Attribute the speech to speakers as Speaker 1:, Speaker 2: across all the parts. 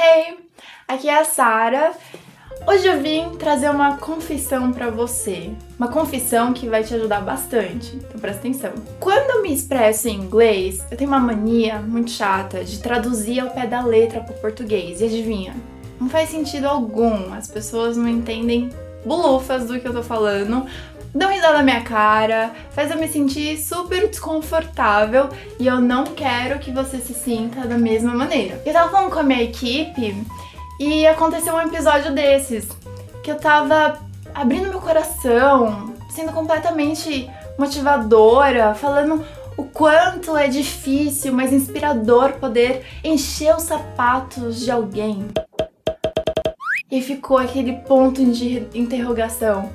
Speaker 1: Hey, aqui é a Sara. Hoje eu vim trazer uma confissão para você. Uma confissão que vai te ajudar bastante. Então presta atenção. Quando eu me expresso em inglês, eu tenho uma mania muito chata de traduzir ao pé da letra para português. E adivinha? Não faz sentido algum. As pessoas não entendem bulufas do que eu tô falando dão risada na minha cara, faz eu me sentir super desconfortável e eu não quero que você se sinta da mesma maneira. Eu tava falando com a minha equipe e aconteceu um episódio desses que eu tava abrindo meu coração, sendo completamente motivadora, falando o quanto é difícil, mas inspirador poder encher os sapatos de alguém. E ficou aquele ponto de interrogação.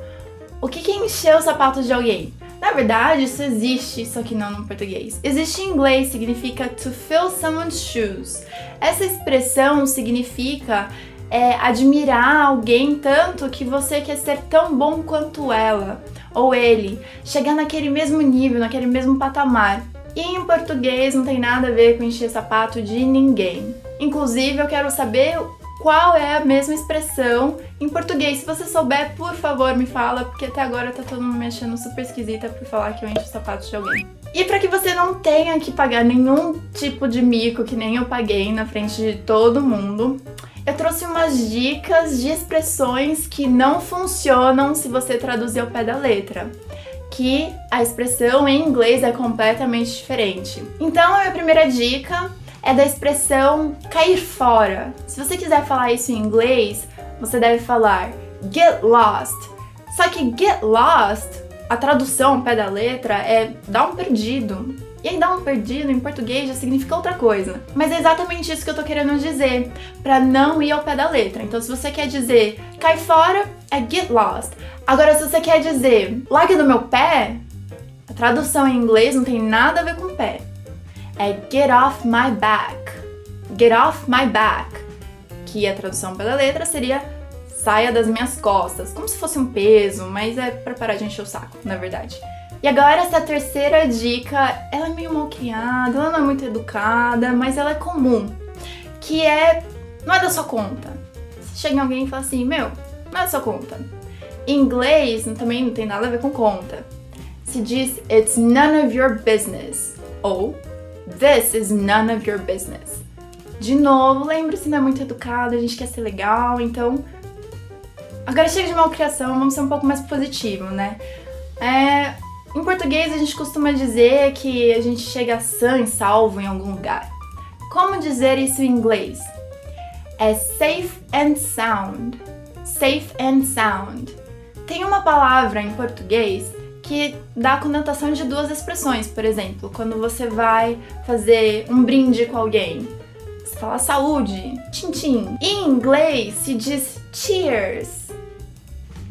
Speaker 1: O que é encher os sapatos de alguém? Na verdade, isso existe, só que não no português. Existe em inglês, significa to fill someone's shoes. Essa expressão significa é, admirar alguém tanto que você quer ser tão bom quanto ela ou ele, chegar naquele mesmo nível, naquele mesmo patamar. E em português não tem nada a ver com encher sapato de ninguém. Inclusive, eu quero saber qual é a mesma expressão em português. Se você souber, por favor, me fala, porque até agora tá todo mundo me achando super esquisita por falar que eu encho os sapatos de alguém. E para que você não tenha que pagar nenhum tipo de mico que nem eu paguei na frente de todo mundo, eu trouxe umas dicas de expressões que não funcionam se você traduzir ao pé da letra que a expressão em inglês é completamente diferente. Então, a minha primeira dica é da expressão cair fora. Se você quiser falar isso em inglês, você deve falar get lost. Só que get lost, a tradução pé da letra é dar um perdido. E aí dar um perdido em português já significa outra coisa. Mas é exatamente isso que eu tô querendo dizer, para não ir ao pé da letra. Então se você quer dizer cai fora, é get lost. Agora se você quer dizer larga do meu pé, a tradução em inglês não tem nada a ver com pé é get off my back. Get off my back, que a tradução pela letra seria saia das minhas costas, como se fosse um peso, mas é pra parar de encher o saco, na verdade. E agora essa terceira dica, ela é meio mal criada, ela não é muito educada, mas ela é comum, que é não é da sua conta. Se chega alguém e fala assim, meu, não é da sua conta. Em inglês também não tem nada a ver com conta. Se diz it's none of your business ou This is none of your business. De novo, lembre-se, não é muito educado, a gente quer ser legal, então. Agora chega de malcriação, vamos ser um pouco mais positivo, né? É, em português a gente costuma dizer que a gente chega sã e salvo em algum lugar. Como dizer isso em inglês? É safe and sound. Safe and sound. Tem uma palavra em português que dá a conotação de duas expressões. Por exemplo, quando você vai fazer um brinde com alguém, você fala saúde, tchim-tchim. Em inglês se diz cheers.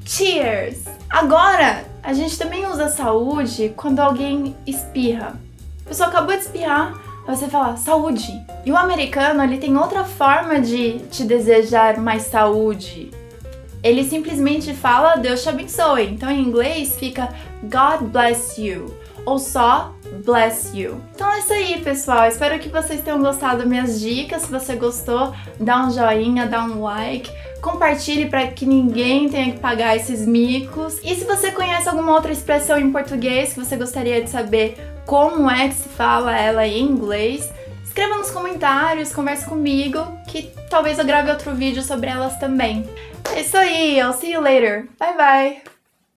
Speaker 1: Cheers. Agora, a gente também usa saúde quando alguém espirra. A pessoa acabou de espirrar, você fala saúde. E o americano, ele tem outra forma de te desejar mais saúde ele simplesmente fala Deus te abençoe. Então em inglês fica God bless you ou só bless you. Então é isso aí, pessoal. Espero que vocês tenham gostado minhas dicas. Se você gostou, dá um joinha, dá um like, compartilhe para que ninguém tenha que pagar esses micos. E se você conhece alguma outra expressão em português que você gostaria de saber como é que se fala ela em inglês, escreva nos comentários, converse comigo, que talvez eu grave outro vídeo sobre elas também. Isso aí, I'll see you later. Bye bye!